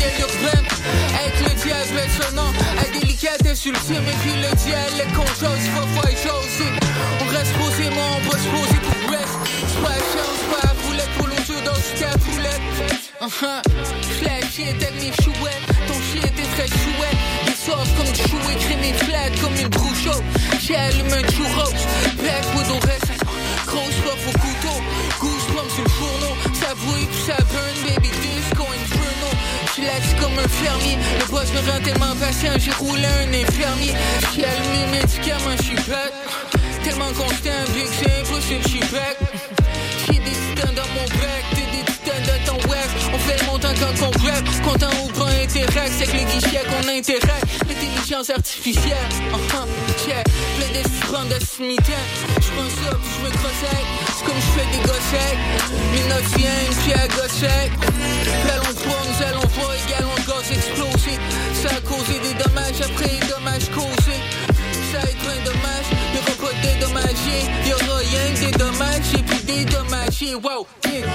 Avec le sonnant, à délicatesse ultime. Et puis le dialogue qu'on chose, faut faire choser. On reste posé, moi, on va se poser pour reste. C'est pas chance, pas la boulette, pour l'autre dans ce cas poulette. Uh-huh. Flashy avec mes chouettes, ton shit est très chouette. Des sauces comme du chou écrémé flat comme une brouchot. J'ai allumé un churros, backwood au reste. Grosse puff au couteau, goosebumps sur le fourneau. Brûle puis ça burn, baby disco inferno. J'suis lax comme un fermier, le boss me rend tellement patient, j'ai roulé un infirmier. J'ai allumé mes médicaments, j'suis bête. Tellement constant, vu que c'est impossible, j'suis back. J'ai des dans mon bec, On fait le montant quand on rap, content ou pas interact, c'est que les guichets qu'on interact. L'intelligence artificielle, uh-huh, yeah. Plein de prendre de cimetière. J'prends ça puis j'me crosse avec. C'est comme j'fais des gossecs. Mes notes viennent puis à gossec. Allons trois, nous allons voir égal on gosse exploser. Ça a causé des dommages après les dommages causés. Ça être plein de dommages, y'aura pas dédommagé. Y'aura rien que des dommages et puis des dommagés. Wow, yeah.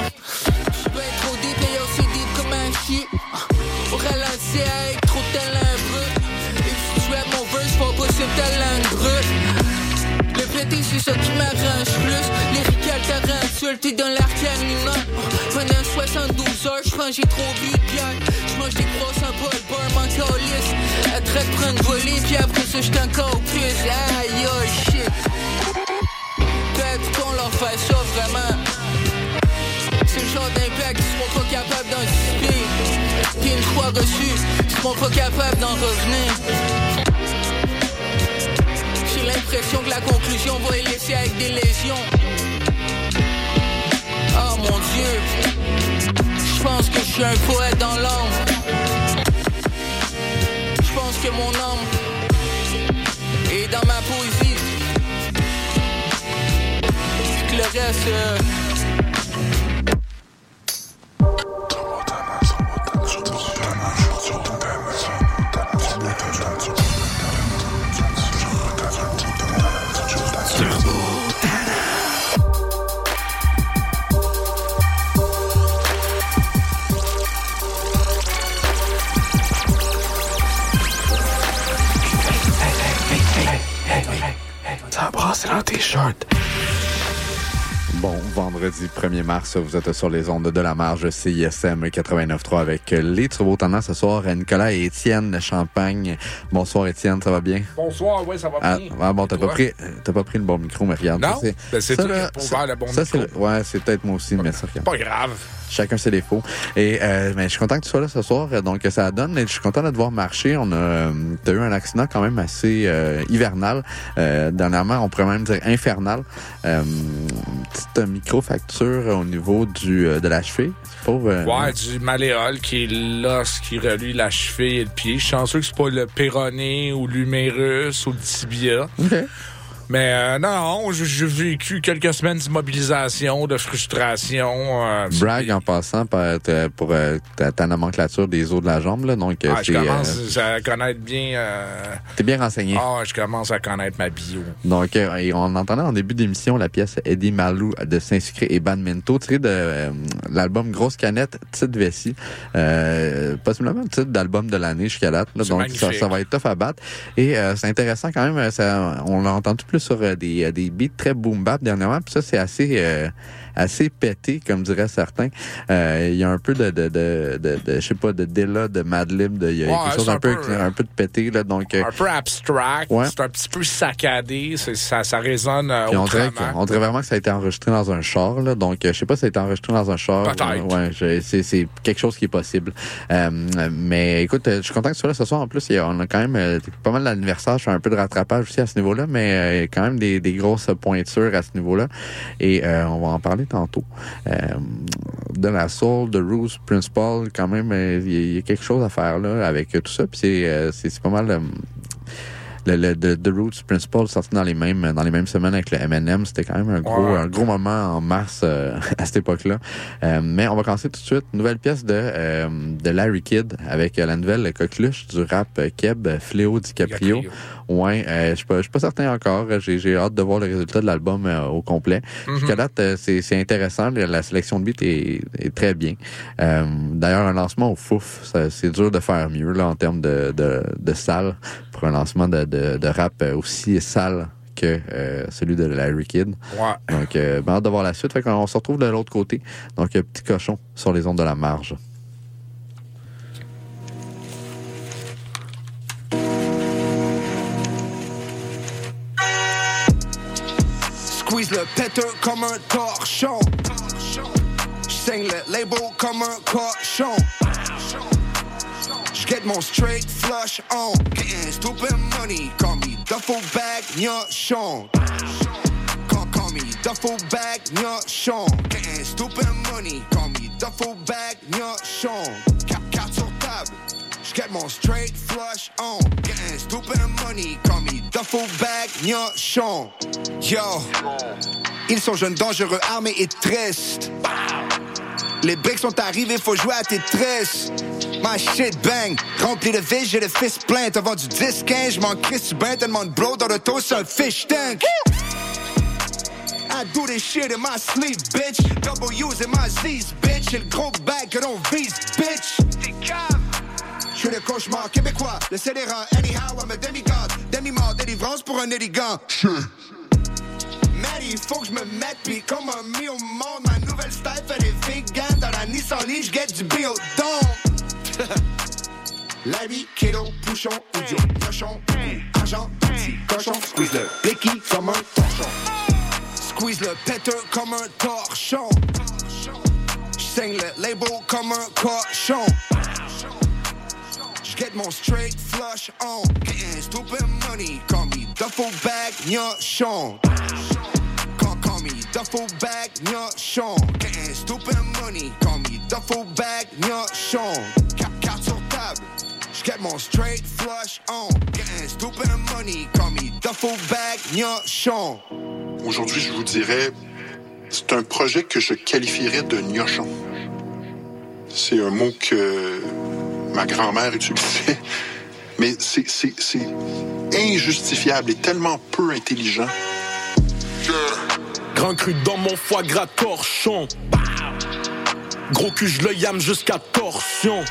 J'peux être trop deep yo, c'est deep comme un shit. Au ralenti avec trop de talent brut. Et puis tu mon verse, pas possible talent brut. Pété, c'est ça qui m'arrange plus. Les tarentules, t'es dans l'arcane mineur. Pendant 72 heures, j'pense j'ai trop bu de bière. J'mange des croissants, pas le beurre, mon calice. À traite, prendre volée, puis après ça, j'suis encore plus. Aïe, oh shit. Peut-être qu'on leur fait ça vraiment. C'est le genre d'impact qu'ils seront pas capables d'anticiper. Puis une fois reçu, ils seront pas capables d'en revenir. J'ai l'impression que la conclusion va les laisser avec des lésions. Oh mon dieu, je pense que je suis un poète dans l'âme. Je pense que mon âme est dans ma poésie. Que le reste. euh, short. Vendredi 1er mars, vous êtes sur les ondes de la marge CISM 89.3 avec les Turbo Tendances ce soir. Nicolas et Étienne Champagne. Bonsoir Étienne, ça va bien? Bonsoir, oui, ça va Ah, bien. ah, bon, t'as pas pris, pas pris le bon micro, mais regarde. Non? c'est- Ben, ça, là, le bon ça, micro. Ouais, c'est peut-être moi aussi, mais ça, regarde. Pas grave. Chacun ses défauts. Et euh, mais je suis content que tu sois là ce soir. Donc ça donne. Je suis content de te voir marcher. On a euh, t'as eu un accident quand même assez euh, hivernal. Euh, dernièrement, on pourrait même dire infernal. Euh, petite micro-facture au niveau du euh, de la cheville. Pas, euh, Ouais, du malléole qui est l'os qui relie la cheville et le pied. Je suis chanceux que c'est pas le péroné ou l'humérus ou le tibia. OK. Mais euh, non, j'ai vécu quelques semaines d'immobilisation, de frustration. euh, Brag en passant pour, euh, pour euh, ta, ta nomenclature des os de la jambe. Là. Donc, euh, Ah, je commence euh, à connaître bien. euh, t'es bien renseigné. Ah, je commence à connaître ma bio. Donc, euh, et on entendait en début d'émission la pièce Eddie Malou de Saint-Sucré et Badminto, tirée de euh, l'album Grosse Canette, Petite Vessie. Euh, possiblement le titre d'album de l'année jusqu'à date. là. Donc, ça, ça va être tough à battre. Et euh, c'est intéressant quand même, ça, on l'a entendu plus sur euh, des, des beats très boom bap dernièrement. Puis ça, c'est assez assez pété, comme diraient certains. il y a un peu de, de, de, de, je sais pas, de Dilla, de Madlib, de, y a quelque chose un, peu, un peu de pété, là. Donc, un peu abstract. C'est un petit peu saccadé. Ça, ça résonne on dirait, on dirait vraiment que ça a été enregistré dans un char, là. Donc, je sais pas si ça a été enregistré dans un char. Ouais, c'est quelque chose qui est possible. mais écoute, je suis content que tu sois là ce soir. En plus, on a quand même pas mal d'anniversaires. Je fais un peu de rattrapage aussi à ce niveau-là, mais euh, a quand même des, grosses pointures à ce niveau-là. Et euh, on va en parler tantôt. Euh, de la soul, de Rose Principal, quand même, il y, a quelque chose à faire là avec tout ça. Puis c'est, c'est, pas mal le, le The, Roots Principle sorti dans les mêmes dans les mêmes semaines avec le M&M. C'était quand même un gros un gros moment en mars euh, à cette époque-là. Euh, mais on va commencer tout de suite. Nouvelle pièce de euh, de Larry Kidd avec la nouvelle coqueluche du rap Keb Fléau DiCaprio. Ouais, euh, je suis pas, pas certain encore. J'ai hâte de voir le résultat de l'album au complet. Mm-hmm. Jusqu'à date, c'est intéressant. La sélection de beats est, est très bien. D'ailleurs, un lancement au fouf, c'est dur de faire mieux là en termes de, de, de salle pour un lancement de, de, rap aussi sale que euh, celui de Larry Kidd. Ouais. Donc, euh, ben, hâte de voir la suite. Fait on se retrouve de l'autre côté. Donc, petit cochon sur les ondes de la marge. Squeeze le péteur comme un torchon. Je le label comme un cochon. Get mon straight flush on. Getting stupid money. Call me duffel bag Sean. Call, call me duffel bag Sean. Getting stupid money. Call me duffel bag Sean. Cap, cap sur table. Get mon straight flush on. Getting stupid money. Call me duffel bag Sean. Yo. Ils sont jeunes, dangereux, armés et tristes. Les briques sont arrivés, faut jouer à tes tresses. My shit bang, rempli de vis, j'ai le fils plein. T'as vendu 10, 15, j'm'en crisse bain, tellement de dans le dos, c'est un fish tank. I do this shit in my sleep, bitch. W's in my Z's, bitch. J'ai le gros bag que l'on vise, bitch. J'suis le cauchemar québécois, le scélérat, anyhow, I'm a demigod. Demi-mort, délivrance pour un élégant. Maddie, faut que je me mette, pis comme un mis au monde, ma nouvelle style fait des vegan dans la Nissan Leaf, get du bio, donc. Larry, kiddo, bouchon, idiot, cochon, agent, petit cochon, squeeze le blicky comme un torchon. Squeeze le péteur comme un torchon. J'saigne le label comme un cochon. J'get mon straight flush on. Getting stupid money, call me duffel bag, nyochon. Call, call me duffel bag, nyochon. Getting stupid money, call me duffel bag, nyochon. Get mon straight flush on. Getting stupid money, call me duffel bag, gnochon. Aujourd'hui, je vous dirais, c'est un projet que je qualifierais de gnochon. C'est un mot que ma grand-mère utilisait, mais c'est injustifiable et tellement peu intelligent. Grand cru dans mon foie gras torchon. Gros cul, je le yam jusqu'à torsion.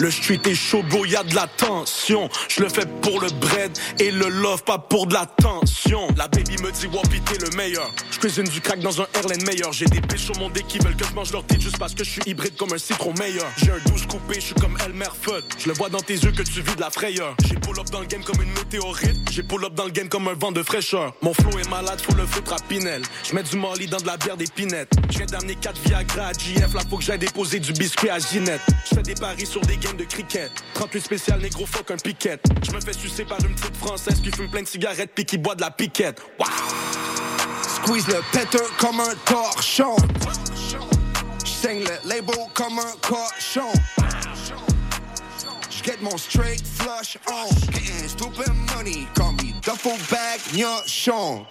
Le street est chaud, bro, y a de la tension. Je le fais pour le bread et le love, pas pour de la tension. La baby me dit, Whoopie, t'es le meilleur. Je cuisine du crack dans un airline meilleur. J'ai des péchos au monde qui veulent que je mange leur tête juste parce que je suis hybride comme un citron meilleur. J'ai un douche coupé, je suis comme Elmer Fudd. Je le vois dans tes yeux que tu vis de la frayeur. J'ai pull up dans le game comme une météorite. J'ai pull up dans le game comme un vent de fraîcheur. Mon flow est malade, faut le foutre à Pinel. Je mets du Molly dans de la bière d'épinette. Je viens d'amener 4 Viagra à JF, là faut que j'aille déposer du biscuit à Ginette. Je fais des paris sur des de cricket. 38 spécial négro fuck un piquette. Je me fais sucer par une petite française qui fume plein de cigarettes puis qui boit de la piquette. Wow. Squeeze le péteur comme un torchon. J'saigne le label comme un cochon. J'get mon straight flush on. Stupid money, call me duffel bag gnochon.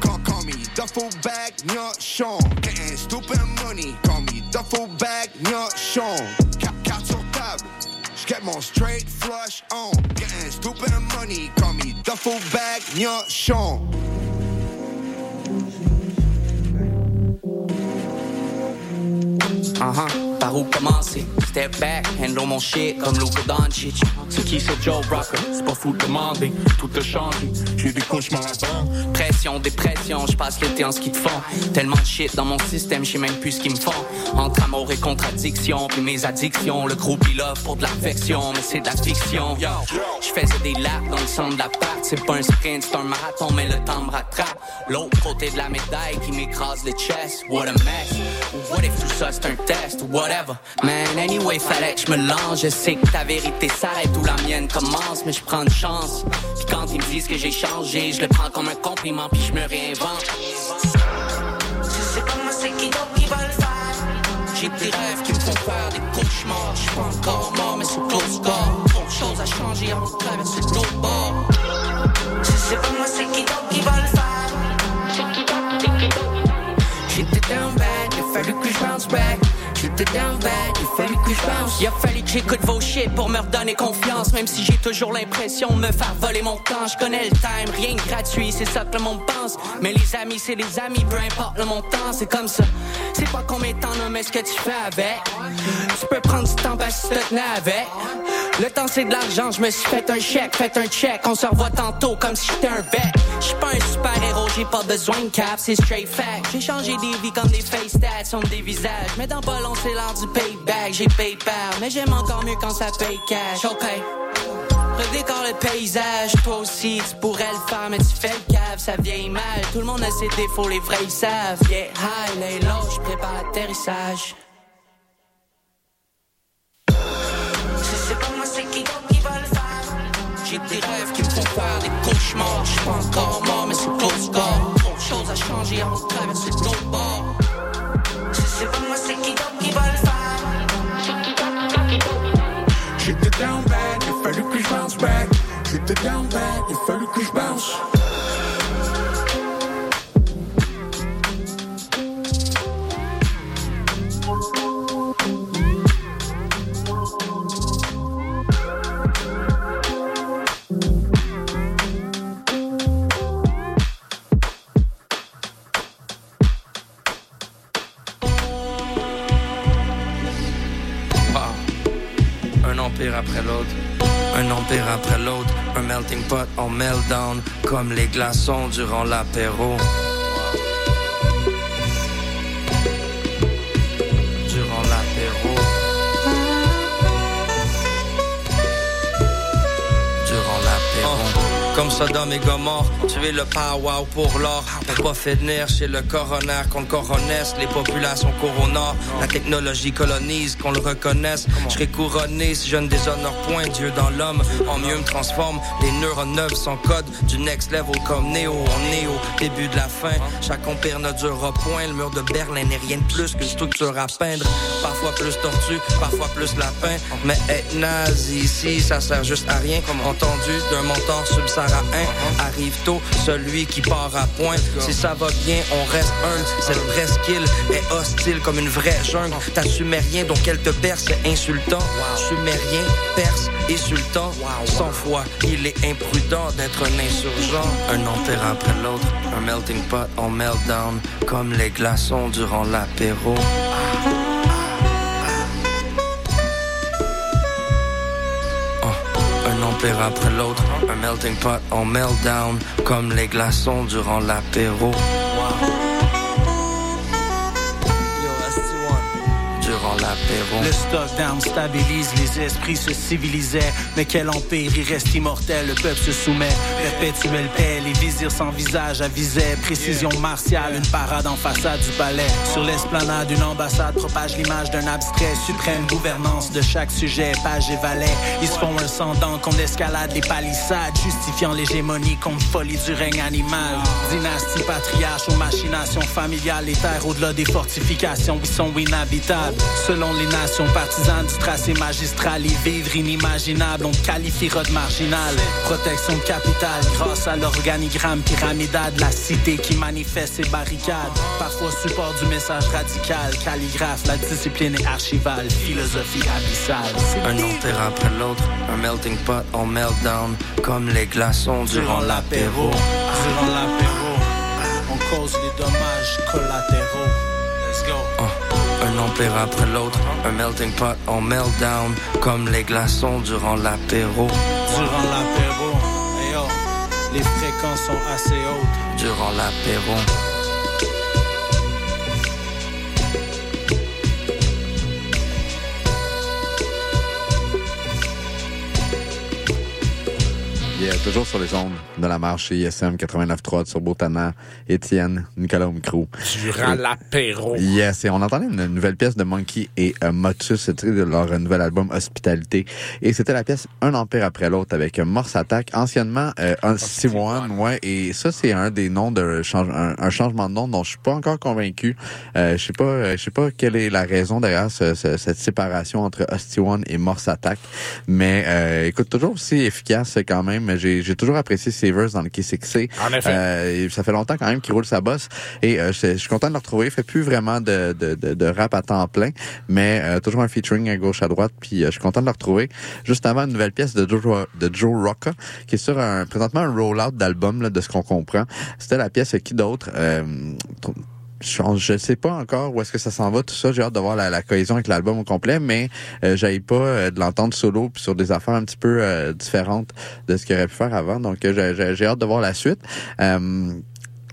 Call me duffel bag gnochon. Getting stupid money, call me duffel bag gnochon. Carte sur mon straight flush on. Getting stupid money, call me duffel bag gnochon. Uh-huh. Par où commencer? Step back, handle mon shit comme Luka Doncic. C'est qui ce Joe Rocker? C'est pas fou de demander, tout a changé. J'ai des cauchemars à Pression, dépression, je passe l'été en ski de fond. Tellement de shit dans mon système, je même plus ce qu'ils me font. Entre amour et contradiction, puis mes addictions. Le groupe il offre pour de l'affection, mais c'est de la fiction. Je faisais des laps dans le centre de la part. C'est pas un sprint, c'est un marathon, mais le temps me rattrape. L'autre côté de la médaille qui m'écrase le chest. What a mess. What if tout ça c'est un test? Whatever. Man, anyway, fallait que je me lance. Je sais que ta vérité s'arrête où la mienne commence, mais je prends une chance. Puis quand ils me disent que j'ai changé, je le prends comme un compliment, puis je me réinvente. C'est comme moi, c'est qui d'autre qui va le faire. J'ai des rêves qui me font faire des cauchemars. Je suis pas encore mort, mais c'est close score. Trop de choses à changer avant de traverser bord. C'est pas moi, c'est qui d'autre qui va faire. Bad, il a fallu que je bounce back. Down bad, il a fallu que. Il a fallu que j'écoute vos shit pour me redonner confiance. Même si j'ai toujours l'impression de me faire voler mon temps. Je connais le time, rien de gratuit, c'est ça que le monde pense. Mais les amis, c'est les amis, peu importe le montant, c'est comme ça. C'est pas combien de temps, non, mais ce que tu fais avec. Tu peux prendre du temps parce que tu te tenais avec. Le temps c'est de l'argent, je me suis fait un chèque, fait un check, on se revoit tantôt comme si j'étais un vet. J'suis pas un super héros, j'ai pas besoin de cap, c'est straight fact. J'ai changé des vies comme des face stats, sont des visages. Mais dans pas c'est l'heure du payback, j'ai PayPal, mais j'aime encore mieux quand ça paye cash. Ok. Redécore le paysage, toi aussi tu pourrais le faire, mais tu fais le cave, ça vieillit mal. Tout le monde a ses défauts, les vrais ils savent. Yeah, high, lay low, l'atterrissage. Va le faire. J'ai des rêves qui me font faire des cauchemars. Je suis pas encore mort, mais c'est close score. Trop de choses à changer avant de traverser l'autre bord. C'est pas moi, c'est qui J'étais down bad, il fallu que je bounce back. J'étais down bad, il fallu pot en meltdown, comme les glaçons durant l'apéro. Comme Sodome et Gomorre, tuer le power pour l'or. Pour pas finir chez le coroner qu'on le coronesse, les populations coronor. La technologie colonise, qu'on le reconnaisse. Je serais couronné si je ne déshonore point Dieu dans l'homme. En mieux me transforme, les neurones neufs sans code. Du next level comme Néo, on est au début de la fin. Chaque empire ne durera point. Le mur de Berlin n'est rien de plus qu'une structure à peindre. Parfois plus tortue, parfois plus lapin. Mais être nazi ici, ça sert juste à rien. Comme entendu d'un mentor Arrive tôt, celui qui part à point. Si ça va bien, on reste humble. Cette presqu'île est hostile comme une vraie jungle. T'as sumérien, donc elle te berce, c'est insultant. Sumérien, perse et sultan. Sans foi, il est imprudent d'être un insurgent. Un empire après l'autre, un melting pot en meltdown. Comme les glaçons durant l'apéro. Après l'autre, un melting pot en meltdown, comme les glaçons durant l'apéro. Le stock down stabilise, les esprits se civilisaient. Mais quel empire, il reste immortel, le peuple se soumet. Perpétuelle paix, les vizirs sans visage avisaient. Précision martiale, une parade en façade du palais. Sur l'esplanade, une ambassade propage l'image d'un abstrait. Suprême gouvernance de chaque sujet, page et valet. Ils se font un sang qu'on escalade les palissades, justifiant l'hégémonie contre folie du règne animal. Dynastie patriarche aux machinations familiales, les terres au-delà des fortifications, ils sont inhabitables. Selon les nations partisanes du tracé magistral, les vivres inimaginables, on te qualifiera de marginal. Protection de capital grâce à l'organigramme pyramidal de la cité qui manifeste ses barricades. Parfois support du message radical, calligraphe, la discipline est archivale, philosophie abyssale. Un empire après l'autre, un melting pot en meltdown, comme les glaçons durant l'apéro. Durant l'apéro, on cause les dommages collatéraux. Uh, un empire après l'autre, un melting pot en meltdown, comme les glaçons durant l'apéro. Durant l'apéro, hey les fréquences sont assez hautes. Durant l'apéro. Yeah, toujours sur les ondes de la marche chez ISM 89.3 sur Botana, Étienne, Nicolas Omicrou. Durant l'apéro. Yes, et on entendait une nouvelle pièce de Monkey et euh, Motus, c'était de leur nouvel album Hospitalité. Et c'était la pièce Un Empire après l'autre avec Morse Attack, anciennement euh, un C1, ouais. Et ça, c'est un des noms de change, un, un, changement de nom dont je suis pas encore convaincu. Euh, je sais pas, euh, je sais pas quelle est la raison derrière ce, ce, cette séparation entre Hosty One et Morse Attack. Mais euh, écoute, toujours aussi efficace quand même. J'ai, j'ai toujours apprécié Savers dans le K6C. En effet. Euh, ça fait longtemps quand même qu'il roule sa bosse. Et euh, je, je suis content de le retrouver. Il fait plus vraiment de, de, de, de rap à temps plein, mais euh, toujours un featuring à gauche à droite. Puis euh, je suis content de le retrouver. Juste avant une nouvelle pièce de Joe, de Joe Rocca, qui est sur un présentement un roll-out d'album là, de ce qu'on comprend. C'était la pièce Qui d'autre euh, je ne sais pas encore où est-ce que ça s'en va tout ça. J'ai hâte de voir la, la cohésion avec l'album au complet, mais euh, j'avais pas euh, de l'entendre solo puis sur des affaires un petit peu euh, différentes de ce qu'il aurait pu faire avant. Donc j'ai, j'ai hâte de voir la suite.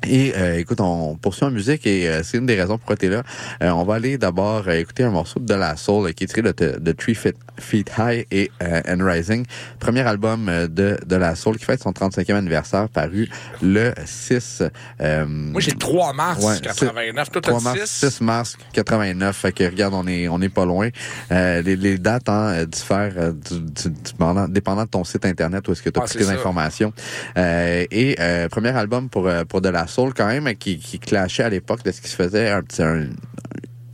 Euh, et euh, écoute, on poursuit en musique et euh, c'est une des raisons pourquoi tu es là. Euh, on va aller d'abord écouter un morceau de La Soul qui est tiré de, de Three Feet, Feet High et And Rising, premier album de, de La Soul qui fête son 35e anniversaire, paru le 6... Moi, j'ai 3 mars ouais, 89. Toi, 3 mars, 6? 6 mars 89. Fait que regarde, on est, on est pas loin. les, les dates hein, diffèrent du, du, du, dépendant de ton site internet où est-ce que tu as ah, les informations. et premier album pour, pour de La Soul quand même qui, qui clashait à l'époque de ce qui se faisait un petit un,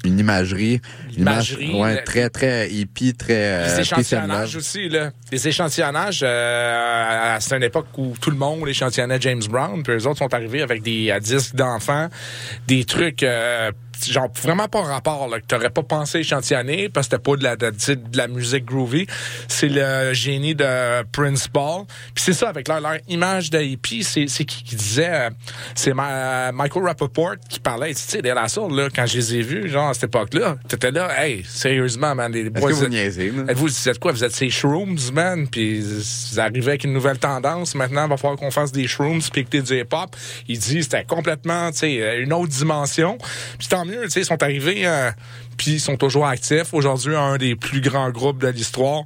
une imagerie, une imagerie image, ouais, très très hippie, très les échantillonnages aussi là. Les échantillonnages, euh, c'est une époque où tout le monde échantillonnait James Brown, puis les autres sont arrivés avec des disques d'enfants, des trucs euh, genre vraiment pas rapport là, que t'aurais pas pensé échantillonner parce que c'était pas de la de, de, la musique groovy. C'est le génie de Prince Ball. Puis c'est ça avec leur, leur image de hippie, c'est c'est qui, qui disait euh, c'est ma, Michael Rappaport qui parlait, tu sais, des la soul là quand je les ai vus genre à cette époque-là, t'étais là, hey, sérieusement man, les boys, vous niaisez, vous êtes quoi, vous êtes ces shrooms man, puis vous arrivez avec une nouvelle tendance, maintenant il va falloir qu'on fasse des shrooms puis écouter du hip-hop. Il dit c'était complètement, tu sais, une autre dimension. Puis ils sont arrivés, euh, puis ils sont toujours actifs. Aujourd'hui, un des plus grands groupes de l'histoire.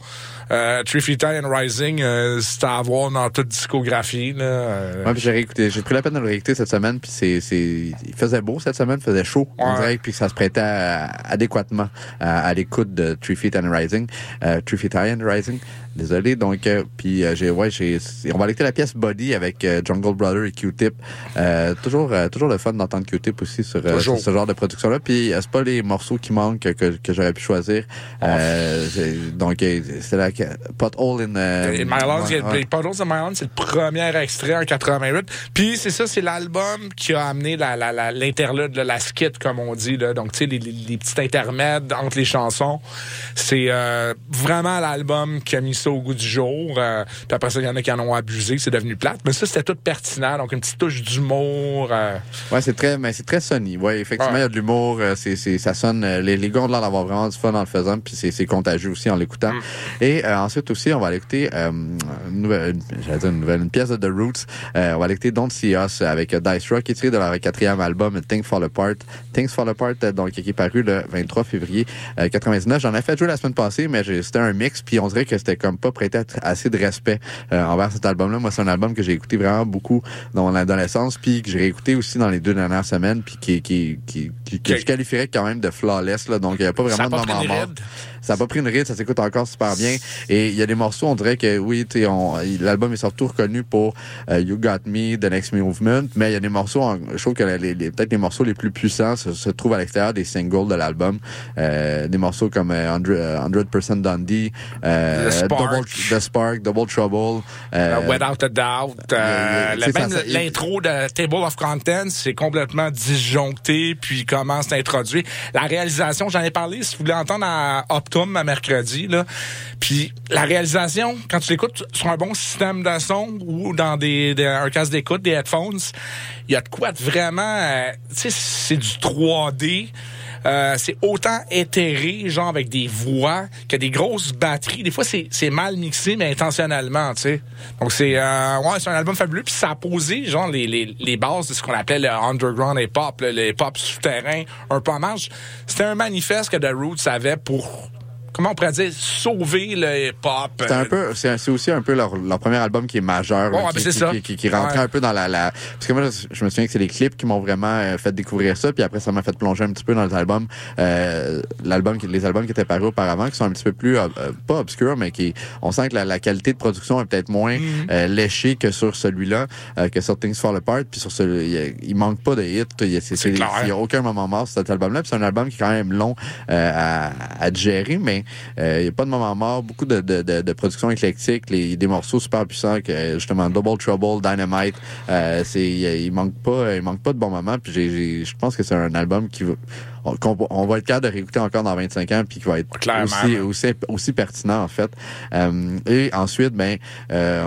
Euh, Three Feet High and Rising, euh, c'est à avoir dans toute discographie. Là, euh... ouais, j'ai réécouté, j'ai pris la peine de le réécouter cette semaine, puis c'est, c'est, il faisait beau cette semaine, il faisait chaud, ouais. on dirait, puis ça se prêtait à, adéquatement à, à, l'écoute de Three Feet and Rising, euh, Three Feet High and Rising. Désolé, donc, euh, puis j'ai, ouais, j'ai, on va écouter la pièce Body avec Jungle Brother et Q-Tip. toujours, toujours le fun d'entendre Q-Tip aussi sur, sur, ce genre de production-là. Puis c'est pas les morceaux qui manquent que, que, que j'aurais pu choisir. donc c'est la Pothole in, euh, in My Lungs. Ouais, ouais. Potholes in My Lungs, c'est le premier extrait en 88. Puis c'est ça, c'est l'album qui a amené la, la, la, l'interlude, la, la skit, comme on dit. Là. Donc, tu sais, les, les, les, petits intermèdes entre les chansons. C'est euh, vraiment l'album qui a mis ça au goût du jour. Euh, puis après ça, il y en a qui en ont abusé, c'est devenu plate. Mais ça, c'était tout pertinent. Donc, une petite touche d'humour. Euh... Ouais, c'est très, mais c'est très sunny. Ouais, effectivement, il y a de l'humour. Euh, c'est, c'est, ça sonne. Les, les gars ont l'air d'avoir vraiment du fun en le faisant. Puis c'est, c'est contagieux aussi en l'écoutant. Mm. Et euh, ensuite aussi, on va aller écouter euh, une nouvelle, j'allais dire une nouvelle, une pièce de The Roots. Euh, on va aller écouter Don't See Us avec Dice Rock, qui est tiré de leur quatrième album Things Fall Apart. Things Fall Apart, donc qui est paru le 23 février euh, 99. J'en ai fait jouer la semaine passée, mais c'était un mix, puis on dirait que c'était comme pas prêté assez de respect euh, envers cet album-là. Moi, c'est un album que j'ai écouté vraiment beaucoup dans mon adolescence, puis que j'ai réécouté aussi dans les deux dernières semaines, puis qui, qui, qui, qui, que je qualifierais quand même de flawless. Là, donc, il n'y a pas vraiment de moment mort. Ça n'a pas pris une ride, ça s'écoute encore super bien. Et il y a des morceaux, on dirait que oui, l'album est surtout reconnu pour uh, You Got Me, The Next Movement, mais il y a des morceaux, je trouve que les, les, peut-être les morceaux les plus puissants se, se trouvent à l'extérieur des singles de l'album. Euh, des morceaux comme uh, 100%, Dundee, euh, The, Spark. Double, The Spark, Double Trouble. Euh, Without a Doubt. Euh, yeah, même l'intro de Table of Contents, c'est complètement disjoncté, puis comment c'est introduit. La réalisation, j'en ai parlé, si vous voulez entendre à Optum à mercredi, là. Puis la réalisation, quand tu l'écoutes sur un bon système de son ou dans des, un casque d'écoute, des headphones, il y a de quoi de vraiment, euh, tu sais, c'est du 3D. euh, c'est autant éthéré, genre avec des voix, que des grosses batteries. Des fois, c'est mal mixé, mais intentionnellement, tu sais. Donc, c'est euh, ouais, c'est un album fabuleux. Puis ça a posé, genre, les, les, les bases de ce qu'on appelait le underground hip-hop, le hip-hop souterrain, un peu en marge. C'était un manifeste que The Roots avait pour comment on pourrait dire, sauver le hip-hop. C'est un peu, c'est aussi un peu leur, leur premier album qui est majeur, là, Ouais, qui, c'est qui, ça. qui, qui- qui rentrait Ouais. un peu dans la, la, parce que moi, je me souviens que c'est les clips qui m'ont vraiment euh, fait découvrir ça, puis après ça m'a fait plonger un petit peu dans les albums, euh, l'album, qui- les albums qui étaient parus auparavant, qui sont un petit peu plus, euh, euh, pas obscurs, mais qui, on sent que la, la qualité de production est peut-être moins Mm-hmm. euh, léchée que sur celui-là, euh, que sur Things Fall Apart, puis sur ce, il, manque pas de hits, il y a, c'est- c'est- clair. il y a aucun moment mort sur cet album-là, puis c'est un album qui est quand même long euh, à, à gérer, mais euh, il n'y a pas de moment mort, beaucoup de, de, de, de production éclectique, les, des morceaux super puissants, que justement Double Trouble, Dynamite, euh, c'est il, manque pas, il manque pas de bons moments, puis j'ai- j'ai- je pense que c'est un album qui va qu'on va- on va être capable de réécouter encore dans 25 ans puis qui va être aussi, aussi aussi pertinent en fait. Euh, et ensuite ben euh,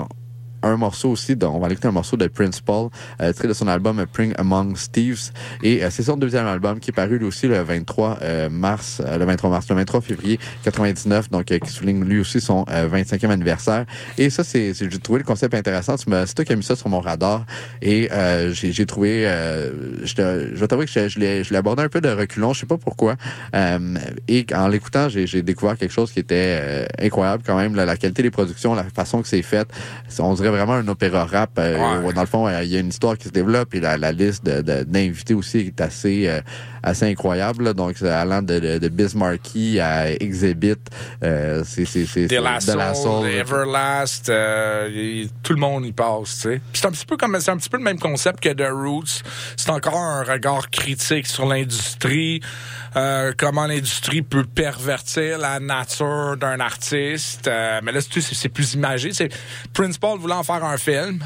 un morceau aussi, de- on va écouter un morceau de Prince Paul, euh, tiré de son album Pring Among Thieves. Et euh, c'est son deuxième album qui est paru lui aussi le 23 euh, mars, euh, le 23 mars, le 23 février 99, donc euh, qui souligne lui aussi son euh, 25e anniversaire. Et ça, c'est, j'ai trouvé le concept intéressant. C'est toi qui as mis ça sur mon radar. Et euh, j'ai, trouvé, euh, je, te- je vais t'avouer que je, je l'ai, abordé un peu de reculons, je sais pas pourquoi. Euh, et en l'écoutant, j'ai, découvert quelque chose qui était euh, incroyable quand même. La, qualité des productions, la façon que c'est fait, on dirait vraiment un opéra rap. euh, Ouais. où, dans le fond, euh, il y a une histoire qui se développe et la, la liste de, de- d'invités aussi est assez euh, assez incroyable. là. Donc, allant de, de, de Biz Markie à Exhibit, euh, c'est c'est c'est De la Soul. Everlast, euh, y- tout le monde y passe, tu sais. C'est un petit peu comme c'est un petit peu le même concept que The Roots. C'est encore un regard critique sur l'industrie, euh, comment l'industrie peut pervertir la nature d'un artiste. Euh, mais là, c'est plus imagé. C'est Prince Paul voulant en faire un film.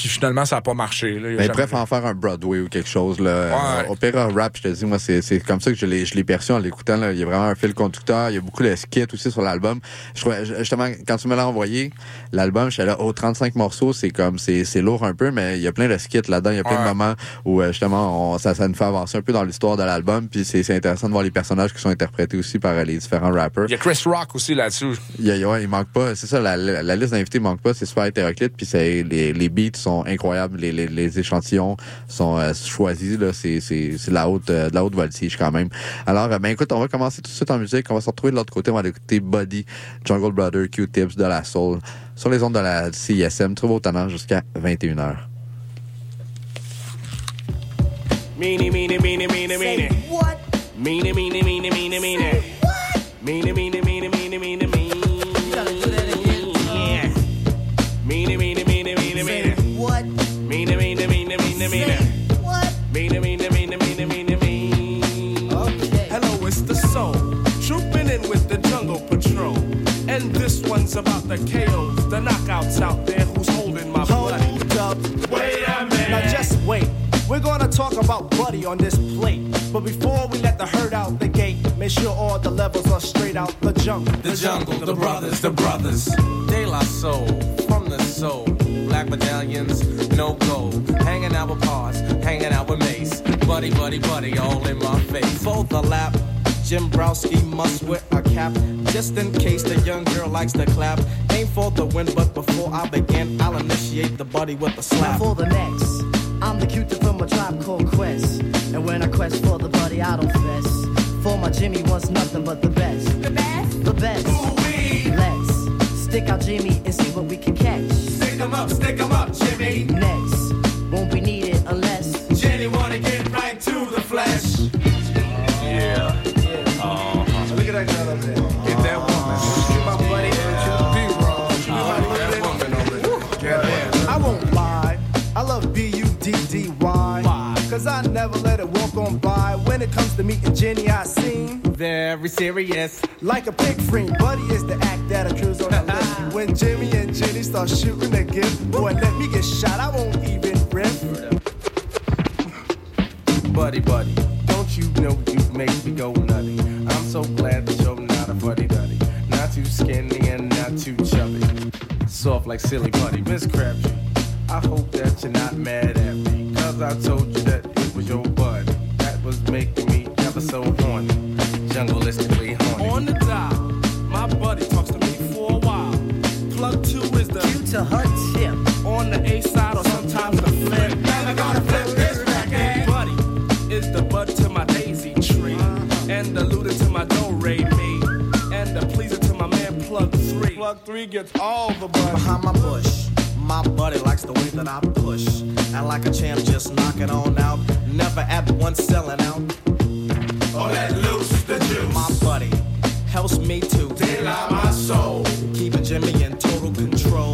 Puis finalement, ça n'a pas marché. Là. A Mais bref, en faire un Broadway ou quelque chose. Là. Ouais. Euh, opéra rap, je te dis, moi, c'est, c'est comme ça que je l'ai, je perçu en l'écoutant. Il y a vraiment un fil conducteur. Il y a beaucoup de skits aussi sur l'album. Je trouvais, justement, quand tu me l'as envoyé, l'album, j'étais là, oh, 35 morceaux, c'est comme, c'est, c'est lourd un peu, mais il y a plein de skits là-dedans. Il y a plein Ouais. de moments où, euh, justement, on- ça, ça nous fait avancer un peu dans l'histoire de l'album. Puis c'est, c'est intéressant de voir les personnages qui sont interprétés aussi par euh, les différents rappers. Il y a Chris Rock aussi là-dessus. Il, y a- ouais, il manque pas. C'est ça, la, la, la liste d'invités manque pas. C'est super hétéroclite. Puis c'est les, les beats sont incroyables. Les, les, les échantillons sont euh, choisis. Là, c'est c'est c'est de la haute euh, de la haute voltige quand même. Alors, euh, ben écoute, on va commencer tout de suite en musique. On va se retrouver de l'autre côté. On va aller écouter Body, Jungle Brother, Q-Tips, de la Soul sur les ondes de la CISM. Trouve au talent jusqu'à 21h. Meanie, meanie, meanie, meanie, meanie. What? Meanie, meanie, meanie, meanie, meanie. What? Meanie, meanie, meanie, meanie, meanie, meanie. This about the KOs, the knockouts out there who's holding my blood. Hold up. Wait a minute. Now just wait. We're gonna talk about Buddy on this plate. But before we let the herd out the gate, make sure all the levels are straight out the jungle. The jungle, the brothers, the brothers. De La Soul, from the soul. Black medallions, no gold. Hanging out with Pars, hanging out with Mace. Buddy, buddy, buddy, all in my face. Fold the lap. Jim Browski must wear a cap just in case the young girl likes to clap. Aim for the win, but before I begin, I'll initiate the buddy with a slap. For the next, I'm the cutie from a tribe called Quest. And when I quest for the buddy, I don't fess. For my Jimmy wants nothing but the best. The best? The best. Ooh-wee. Let's stick out Jimmy and see what we can catch. Stick 'em up, stick 'em up, Jimmy. Next, let it walk on by. When it comes to meeting Jenny, I seem Very serious. like a pig free. Buddy is the act that accrues on the list. When Jimmy and Jenny start shooting a gift, boy, let me get shot, I won't even riff. Buddy, buddy, don't you know you make me go nutty? I'm so glad that you're not a buddy duddy. Not too skinny and not too chubby. Soft like silly buddy, Miss Crabtree. I hope that you're not mad at me. Cause I told you that it was your buddy. That was making me ever so realistically horny. On the dial, my buddy talks to me for a while. Plug two is the Cue to her tip. on the A side or sometimes the flip. Never gonna flip this record. Buddy is the bud to my daisy tree, uh-huh. and the looter to my do re me and the pleaser to my man plug three. Plug three gets all the bud. behind my bush. My buddy likes the way that I push. And like a champ, just knock it on out. Never at once selling out. Oh, let loose the juice. My buddy helps me to Daylight my soul. keeping Jimmy in total control.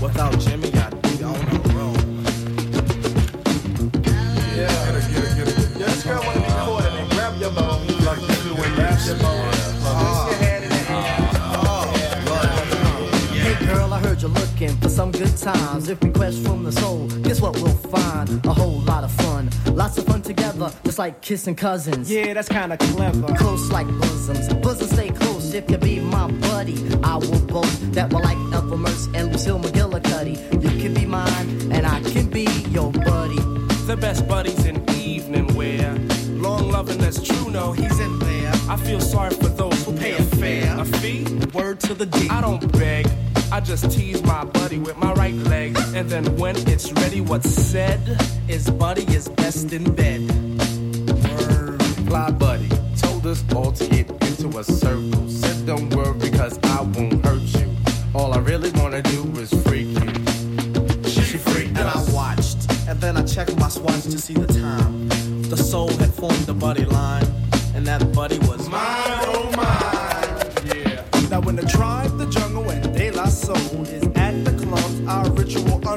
Without Jimmy, some good times. If we quest from the soul, guess what we'll find? A whole lot of fun. Lots of fun together, just like kissing cousins. Yeah, that's kinda clever. Close like bosoms. Bosoms stay close if you be my buddy. I will boast that we're like Ethel Merce and Lucille McGillicuddy. You can be mine, and I can be your buddy. The best buddies in evening wear. Long loving that's true, no, he's in there. I feel sorry for those who pay a fare. A fee? Word to the D. I don't beg. I just tease my buddy with my right leg. And then when it's ready, what's said? Is buddy is best in bed. Word. Fly buddy told us all to get into a circle. Said don't worry because I won't hurt you. All I really wanna do is freak you. She freaked And I watched, and then I checked my swatch to see the time. The soul had formed the buddy line, and that buddy was Mine, mine. Ritual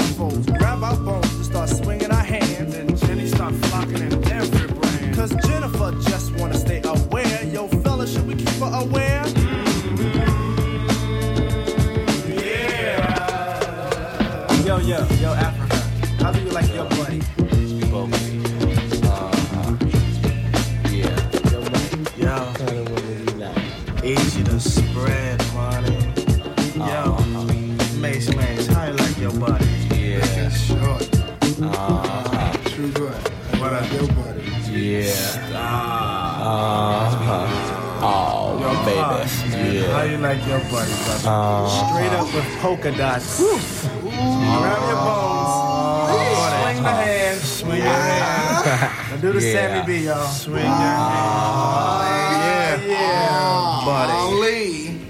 How you like your buddy, brother? Uh, Straight up with polka dots. Grab your bones. Swing the hand. Swing your hand. Now do the Sammy B, y'all. Swing your ah, hand. Yeah, yeah, buddy.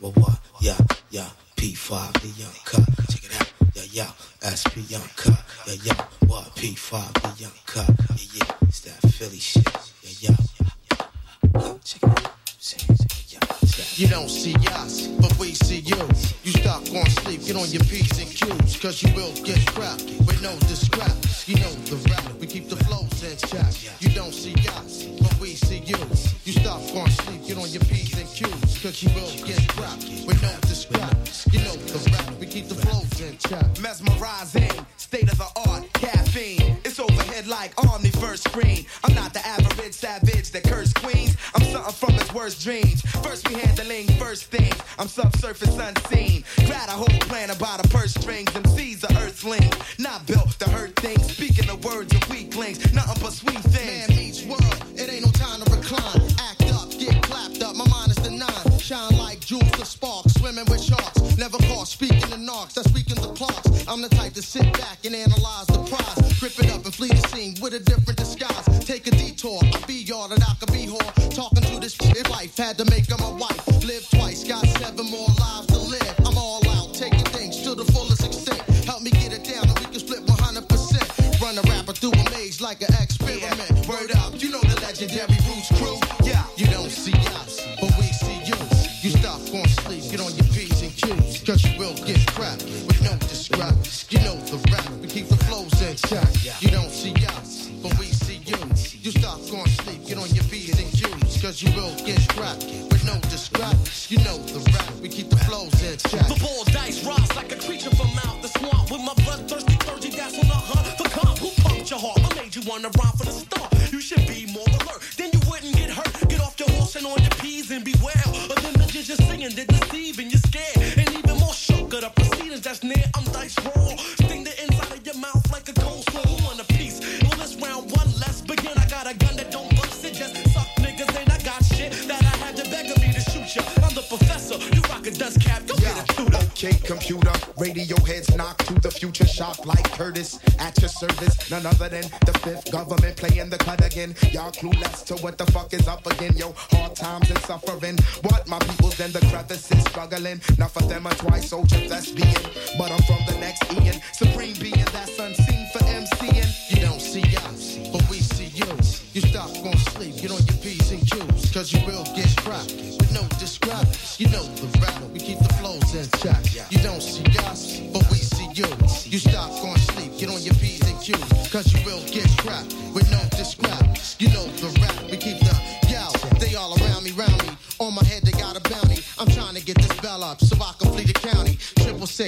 Well, what? Yeah, yeah. P5, the young cut. Check it out. Yeah, yeah. SP young cut. Yeah, yeah. What? P5, the young cut. Yeah, yeah. It's that Philly shit. Yeah, yeah. Check it out. You don't see us, but we see you. You stop going sleep, get on your P's and Q's, cause you will get scrapped with no discrepancy. You know the rap, we keep the flows in check. You don't see us, but we see you. You stop going sleep, get on your P's and Q's, cause you will get scrapped with no discrepancy. You know the rap, we keep the flows in check. Mesmerizing, state of the art, caffeine. It's overhead like Omni first screen. I'm not the average savage that curse queens. I'm something from his worst dreams. First we handling first things. I'm subsurface unseen. Grab a whole with a different disguise. Take a detour, I be y'all that I could be whore. Talking to this shit life, had to make her my wife. Live twice, got seven more lives to live. I'm all out, taking things to the fullest extent. Help me get it down and we can split 100%. Run a rapper through a maze like an experiment. Word up, you know the legendary Roots crew. Yeah, you don't see us, but we see you. You stop going sleep, get on your P's and Q's, cause you will get scrapped with no discrepancy. You know the rap, we keep the flows in check. You don't you will get scrapped with no discrepancy. You know government playing the cut again. Y'all clueless to what the fuck is up again. Yo, hard times and suffering. What my people's in the crevices struggling. Not for them, a twice soldier thespian. But I'm from the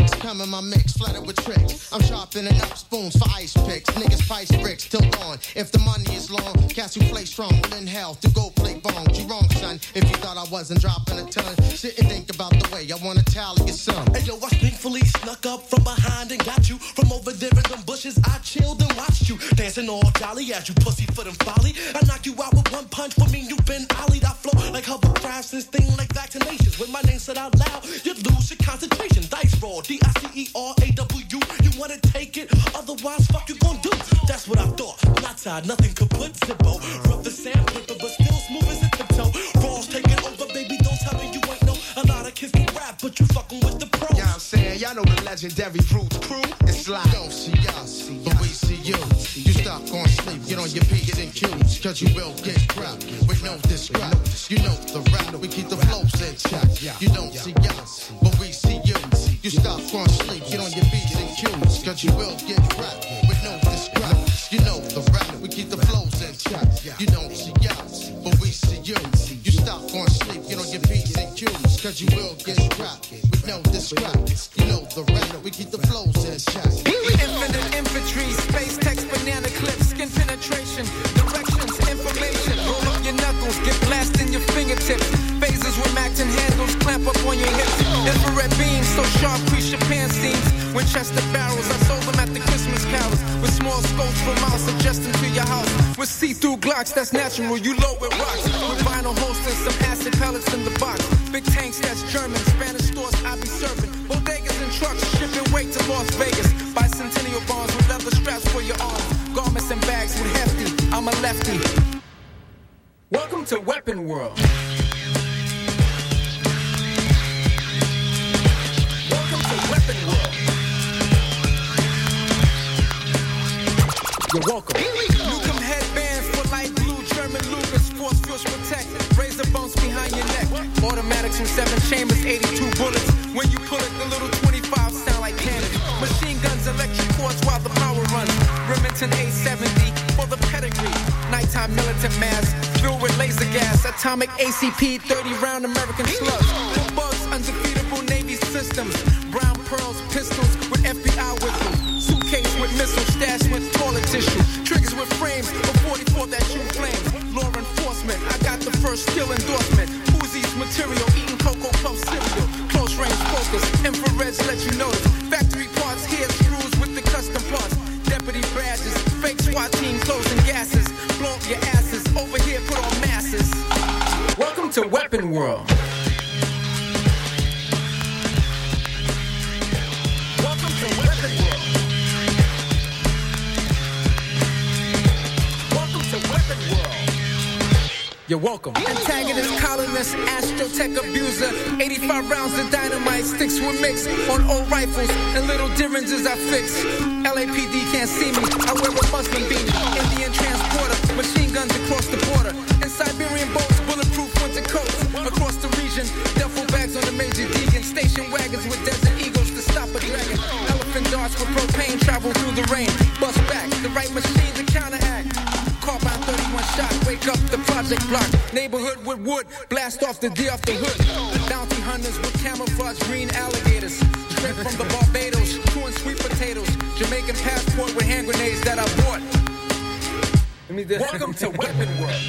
six, come in my mix, flooded with tricks. I'm sharpening up spoons for ice picks. Niggas price bricks till dawn. If the money is long, cats who play strong will in hell to go play bone. You wrong, son. If you thought I wasn't dropping a ton, sit and think about the way I wanna tally your sum. Hey yo, I thankfully snuck up from behind and got you from over there in them bushes. I chilled and watched you dancing all jolly as you pussy foot and folly. I knock you out with one punch for me. You've been ollied. I flow like hovercrafts and sting like vaccinations. When my name said out loud, you lose your concentration. Dice roll, D I C E R A W. You wanna take it? Otherwise, fuck you gon' do. That's what I thought. Not tied, nothing could put Zippo. Rough as sand paper, but still smooth as a tiptoe. Raw's taking over, baby. Don't tell me you ain't know a lot of kids can rap, but you fucking with the pro. Yeah, I'm saying, y'all know the legendary Roots crew. It's like, don't see us, but we see you. You stop going sleep, get on your P's and Q's, cause you will get scrapped with no discrepancy. You know the rap, we keep the flows in check. You don't see us, but see you. Stop going sleep, get on your P's and Q's, cause you will get scrapped with no discrepancy. You know the rap, we keep the flows in check. You don't see us, but we see you. You stop going sleep, get on your P's and Q's, cause you will get scrapped with no discrepancy. You know the rap, we keep the flows in check. Infinite infantry, space text, banana clips, skin penetration, directions, information. Roll up your knuckles, get blasted in your fingertips. Phasers with and handles, clamp up on your hips. Infrared beams, so sharp, crease your pants seams. Winchester barrels, I sold them at the Christmas carols. With small scopes for miles, adjusting to your house. With see-through Glocks, that's natural, you load with rocks. With vinyl holsters, some acid pellets in the box. Big tanks, that's German. Spanish stores, I be serving. Bodegas and trucks, shipping weight to Las Vegas. Bicentennial bonds with leather straps for your arms. Garments and bags with hefty. I'm a lefty. Welcome to Weapon World. Welcome. Newcomb headbands for light blue German Lucas, force fields protect. Razor bumps behind your neck. Automatics from seven chambers, 82 bullets. When you pull it, the little 25 sound like cannon. Machine guns, electric cords while the power runs. Remington 870 for the pedigree. Nighttime militant mass filled with laser gas. Atomic ACP 30 round American slugs. For bugs, undefeatable Navy systems. Pearls, pistols with FBI whistles. Suitcase with missiles stashed with toilet tissue. Triggers with frames of 44 that shoot flames. Law enforcement, I got the first skill endorsement. Uzis material, eating Cocoa Puff cereal. Close range focus, infrareds let you notice. Factory parts, here screws with the custom parts. Deputy badges, fake SWAT team closing gases. Blow up your asses, over here put on masses. Welcome to Weapon World. You're welcome. Antagonist, colonist, astrotech abuser. 85 rounds of dynamite sticks with mix on old rifles and little differences I fix. LAPD can't see me. I wear a Muslim beanie. Indian transporter, machine guns across the border. And Siberian boats, bulletproof winter coats. Across the region, duffel bags on the major Deegan. Station wagons with desert eagles to stop a dragon. Elephant darts with propane travel through the rain. Bust back, the right machine. Carbine 31 shot, wake up the project block. Neighborhood with wood, blast off the D off the hood. Bounty hunters with camouflage green alligators. Straight from the Barbados, chewing sweet potatoes. Jamaican passport with hand grenades that I bought. Let me just- Welcome to Weapon World.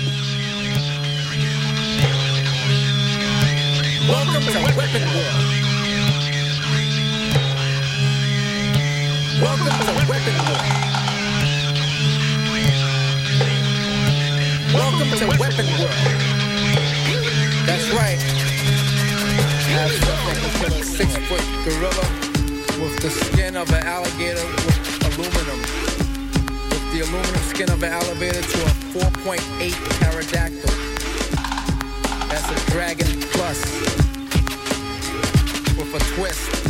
Welcome to Weapon World. Welcome to Weapon World. Welcome to Weapon World. That's right. To kill a six foot gorilla with the skin of an alligator with aluminum. With the aluminum skin of an alligator to a 4.8 pterodactyl. That's a dragon plus with a twist.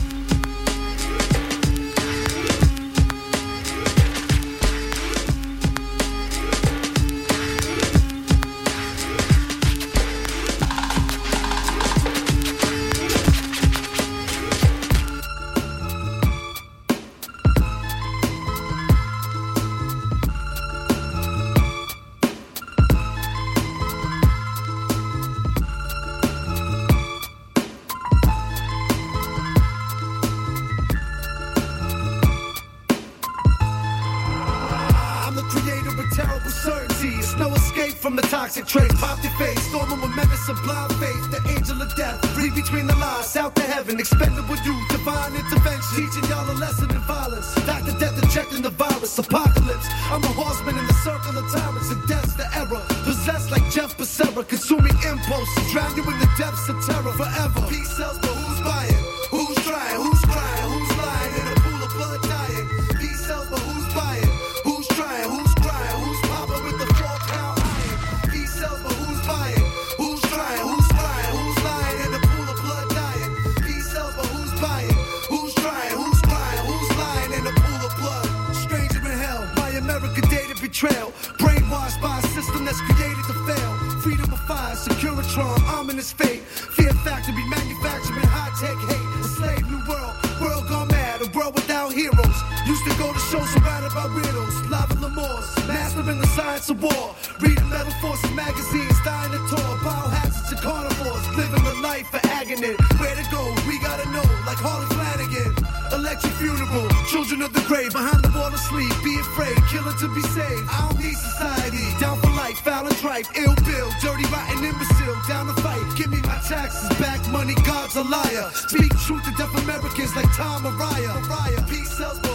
Like Tom Mariah. Mariah, peace sells,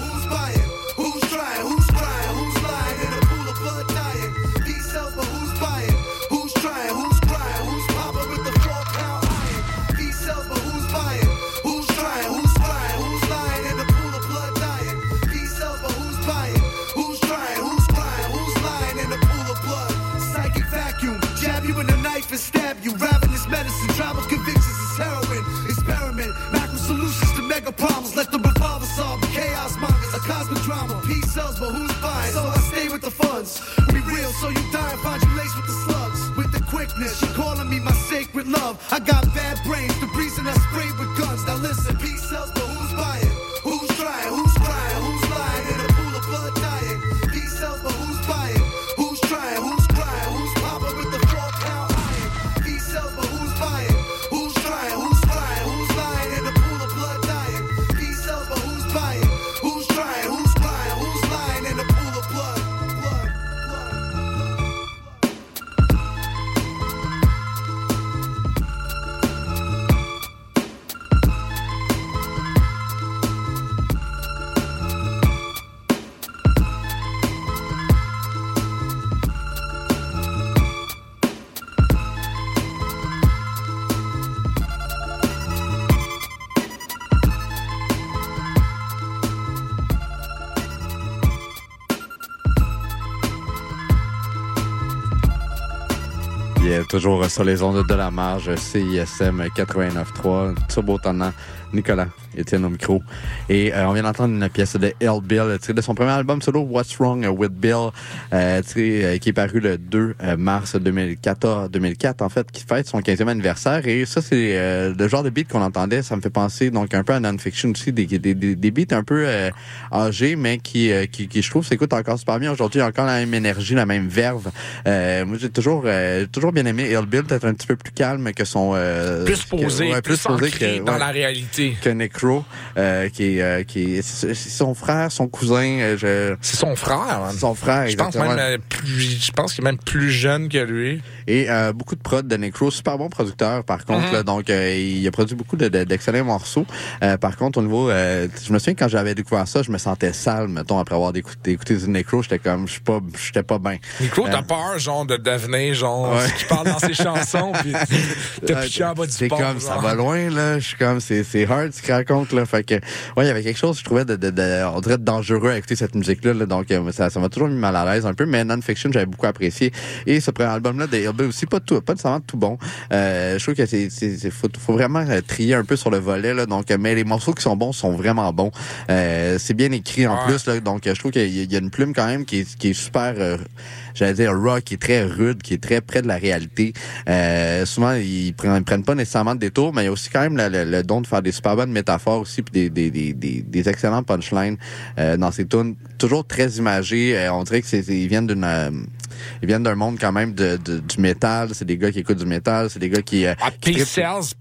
toujours sur les ondes de la marge, CISM 89.3, Turbo Tonnant, Nicolas, Étienne au micro. Et euh, on vient d'entendre une pièce de L. Bill, tirée de son premier album solo, What's Wrong with Bill, euh, tiré, euh, qui est paru le 2 euh, mars 2014, 2004, en fait, qui fête son 15e anniversaire. Et ça, c'est euh, le genre de beat qu'on entendait. Ça me fait penser donc un peu à non-fiction aussi, des, des, des, des beats un peu euh, âgés, mais qui, euh, qui, qui, je trouve, s'écoutent encore super bien. Aujourd'hui, encore la même énergie, la même verve. Euh, moi, j'ai toujours, euh, toujours bien aimé L. Bill, peut-être un petit peu plus calme que son... Euh, Plus que- posé, ouais, plus, ancré dans ouais, la réalité. Que Necro, euh, qui euh, qui est c'est son frère, son cousin. euh, je... C'est son frère. Son frère, Je pense exactement. même euh, plus, je pense qu'il est même plus jeune que lui. Et euh, beaucoup de prod de Necro, super bon producteur par contre. Là, donc euh, il a produit beaucoup de- de- d'excellents morceaux. Euh, par contre, au niveau, euh, je me souviens quand j'avais découvert ça, je me sentais sale, mettons après avoir écouté, écouté du Necro, j'étais comme, je suis pas, j'étais pas bien. Euh, t'as peur, genre, de devenir, genre, Ouais. ce qui parle dans ses chansons, puis t'as pitché en bas du pont. comme, ça va loin, là. Je suis comme, c'est, c'est hard ce qu'il raconte, là. Fait que, ouais, il y avait quelque chose, je trouvais, de, de, de- on dirait, de dangereux à écouter cette musique-là, là. Donc, euh, ça, ça m'a toujours mis mal à l'aise un peu, mais Non-Fiction, j'avais beaucoup apprécié. Et ce premier album-là de Aussi, pas tout, pas nécessairement tout bon. Euh, je trouve que c'est, faut, faut vraiment euh, trier un peu sur le volet, là. Donc, euh, mais les morceaux qui sont bons sont vraiment bons. Euh, c'est bien écrit en Ouais. plus, là. Donc, euh, je trouve qu'il y a- une plume quand même qui est, qui est super, euh, j'allais dire rock, qui est très rude, qui est très près de la réalité. Euh, souvent, ils prennent, ils prennent pas nécessairement de détours, mais il y a aussi quand même le, le- le don de faire des super bonnes métaphores aussi, puis des, des, des, des, des excellents punchlines euh, dans ces tunes. Toujours très imagés. Euh, on dirait que c'est, c'est- ils viennent d'une euh, ils viennent d'un monde quand même de, de- du métal. C'est des gars qui écoutent du métal. C'est des gars qui... euh, Cells,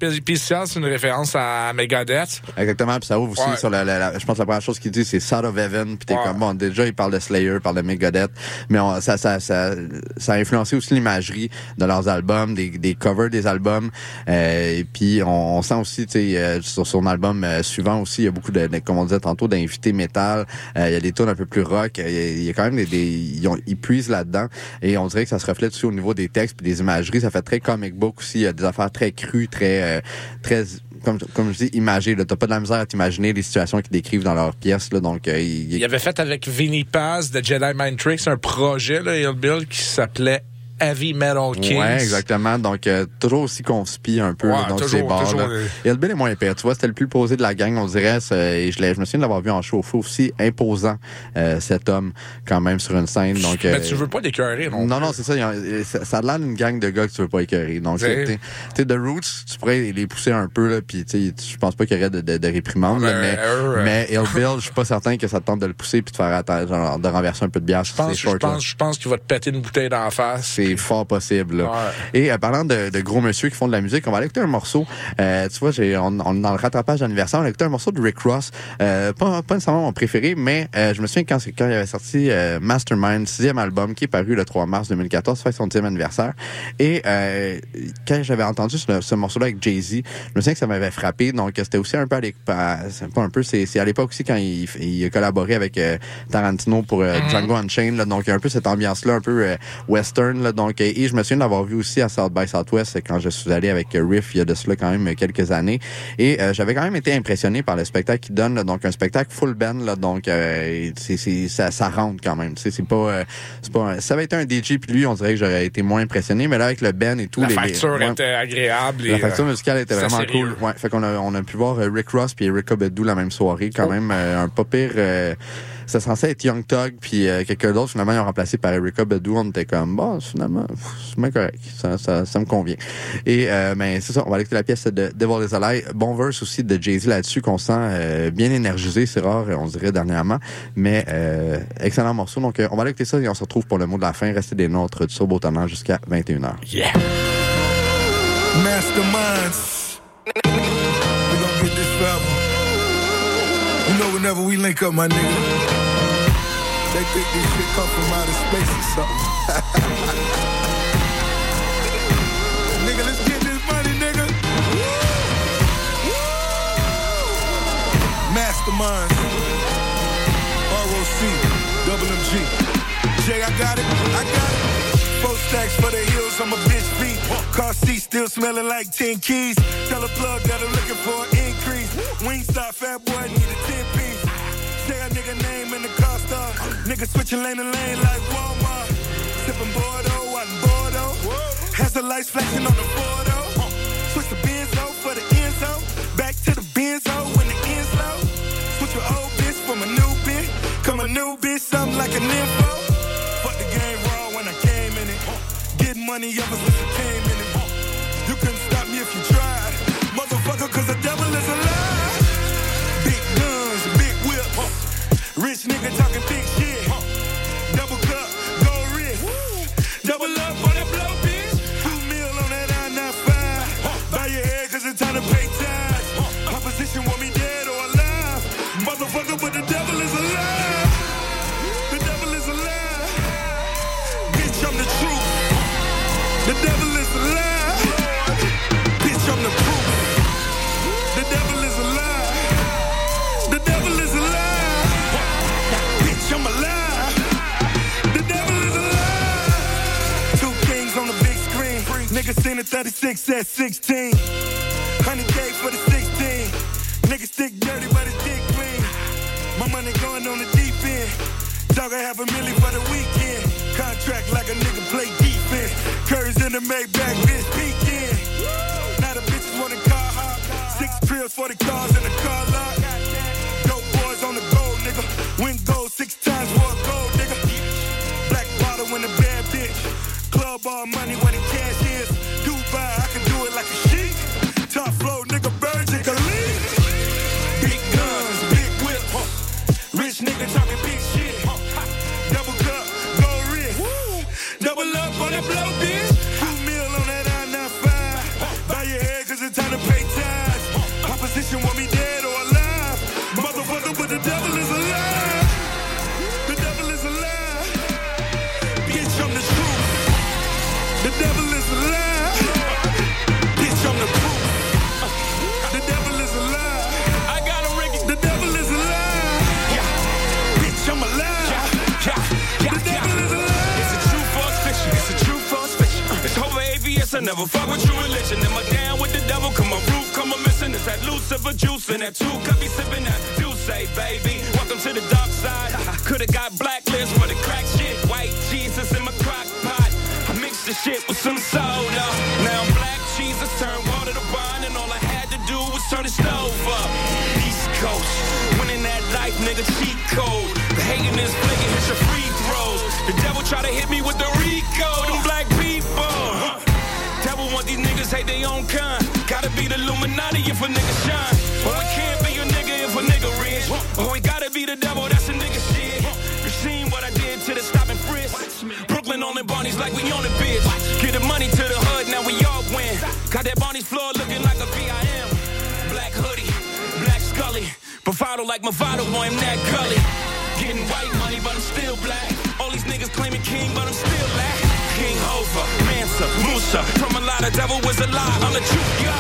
c'est une référence à Megadeth. Exactement, puis ça ouvre aussi Ouais. sur la, la- la- je pense que la première chose qu'il dit c'est Side of Heaven, puis t'es Ouais. comme bon déjà il parle de Slayer, il parle de Megadeth, mais on- ça, ça ça ça a influencé aussi l'imagerie de leurs albums, des, des covers des albums, euh, et puis on, on sent aussi tu sais euh, sur son album euh, suivant aussi il y a beaucoup de, de- comme on disait tantôt d'invités métal, euh, il y a des tunes un peu plus rock, il y a, il y a quand même des, des ils, ont- ils puisent là-dedans et on dirait que ça se reflète aussi au niveau des textes puis des imageries, ça fait très comic book aussi, il y a des affaires très crues, très euh, très comme, comme je dis, imagé. T'as pas de la misère à t'imaginer les situations qu'ils décrivent dans leurs pièces. Là, donc, euh, il, Il avait fait avec Vinnie Paz de Jedi Mind Tricks un projet, là, Hillbill, qui s'appelait Heavy Metal Kings. Ouais, exactement. Donc, euh, toujours aussi conspi un peu Ouais, là, donc toujours, ces bars là. Et Hillbill est moins épais. Tu vois, c'était le plus posé de la gang, on dirait. Et je, je me souviens de l'avoir vu en show. Faut aussi imposant, euh, cet homme, quand même, sur une scène. Donc, Mais euh, tu veux pas l'écœurer, non? Non, non, c'est ça, a- ça. Ça a l'air d'une gang de gars que tu veux pas écœurer. Donc, tu sais, The Roots, tu pourrais les pousser un peu, là, puis tu sais, je pense pas qu'il y aurait de, de, de réprimande, là, mais, euh, mais Hillbill, je suis pas certain que ça te tente de le pousser puis de faire genre, de renverser un peu de bière Je pense, je pense, je pense qu'il va te péter une bouteille d'en face. C'est fort possible. là. Ouais. Et euh, parlant de, de gros monsieur qui font de la musique, on va aller écouter un morceau. Euh, tu vois, j'ai, on, on dans le rattrapage d'anniversaire, on a écouté un morceau de Rick Ross. Euh, pas, pas nécessairement mon préféré, mais euh, je me souviens quand, quand il avait sorti euh, Mastermind, sixième album, qui est paru le 3 mars 2014, fait son dixième anniversaire. Et euh, quand j'avais entendu ce, ce morceau-là avec Jay-Z, je me souviens que ça m'avait frappé. Donc c'était aussi un peu à l'époque, pas un peu, c'est, c'est à l'époque aussi quand il, il a collaboré avec euh, Tarantino pour euh, Mhm. Django Unchained. Là, donc il y a un peu cette ambiance-là, un peu euh, western. Là, donc et, et je me souviens d'avoir vu aussi à South by Southwest quand je suis allé avec euh, Riff il y a de cela quand même quelques années. Et euh, j'avais quand même été impressionné par le spectacle qu'il donne. là. donc un spectacle full band. Là, donc euh, c'est, c'est, ça, ça rentre quand même. C'est pas, euh, c'est pas. un- ça avait été un DJ puis lui, on dirait que j'aurais été moins impressionné. Mais là avec le band et tout, La les, facture ouais. était agréable. La et, facture euh, musicale était vraiment sérieux. cool. Ouais, fait qu'on a, on a pu voir euh, Rick Ross puis Erica Bedu la même soirée quand même. euh, un pas pire, euh, c'était censé être Young Thug puis euh, quelqu'un d'autre. Finalement, ils ont remplacé par Erika Badu. On était comme, bon, finalement, c'est bien correct. Ça, ça, ça me convient. Et euh, ben, c'est ça, on va écouter la pièce de Devil is a Lie. Bon verse aussi de Jay-Z là-dessus qu'on sent euh, bien énergisé. C'est rare, on dirait, dernièrement. Mais euh, excellent morceau. Donc, euh, on va aller écouter ça et on se retrouve pour le mot de la fin. Restez des nôtres du Talent jusqu'à 21h. Yeah. Masterminds. We gonna get this forever. You know, whenever we link up, my nigga, they think this shit come from outer space or something. nigga, let's get this money, nigga. Masterminds. ROC, double MG. Jay, I got it, I got it. Four stacks for the heels, I'm a bitch beat. Car seat still smelling like 10 keys. Tell a plug that I'm looking for an increase. Wingstop, fat boy, need a 10 piece. Nigga name in the car star. Nigga switching lane to lane like Walmart. Sipping Bordeaux, out in Bordeaux. Has the lights flashing on the Bordeaux. Switch the Benzo for the Enzo. Back to the Benzo when the end's low. Switch your old bitch from a new bitch. Come a new bitch, something like an info. Fuck the game raw when I came in it. Getting money ever since I came in it. You couldn't stop me if you tried. Motherfucker, cause the devil Rich nigga talking big shit. 36 at 16. 100K for the 16. Niggas stick dirty, but it's dick clean. My money going on the deep end. Dog, I have a million for the weekend. Contract like a nigga play defense. Curry's in the Maybach, bitch, peeking. Now the bitches want a car hop. Six trills for the cars in the car lot. Dope boys on the gold, nigga. Win gold six times a gold, nigga. Black bottle in the bad bitch. Club all money never fuck with true religion. Am I down with the devil? Come my roof, come a missing. It's that Lucifer juice and that two cup be sipping that juice, baby. Welcome to the dark side. Coulda got blacklist for the crack shit. White Jesus in my crock pot. I mixed the shit with some soda. Now I'm black Jesus turned water to wine, and all I had to do was turn the stove up. East Coast, winning that life, nigga, cheat code. The hating is flaking, hit your free throws. The devil try to hit me with the own kind. Gotta be the Illuminati if a nigga shine. Or it can't be a nigga if a nigga rich. Or it gotta be the devil, that's a nigga shit. You seen what I did to the stop and frisk. Brooklyn on the Barneys like we on the bitch. Get the money to the hood, now we all win. Got that Barney's floor looking like a VIM. Black hoodie, black Scully. Bravado like Movado, boy, I'm that gully. Getting white money, but I'm still black. All these niggas claiming king, but I'm still black. King Hova, Mansa, Musa. Of devil was a lie. I'm the truth, yeah.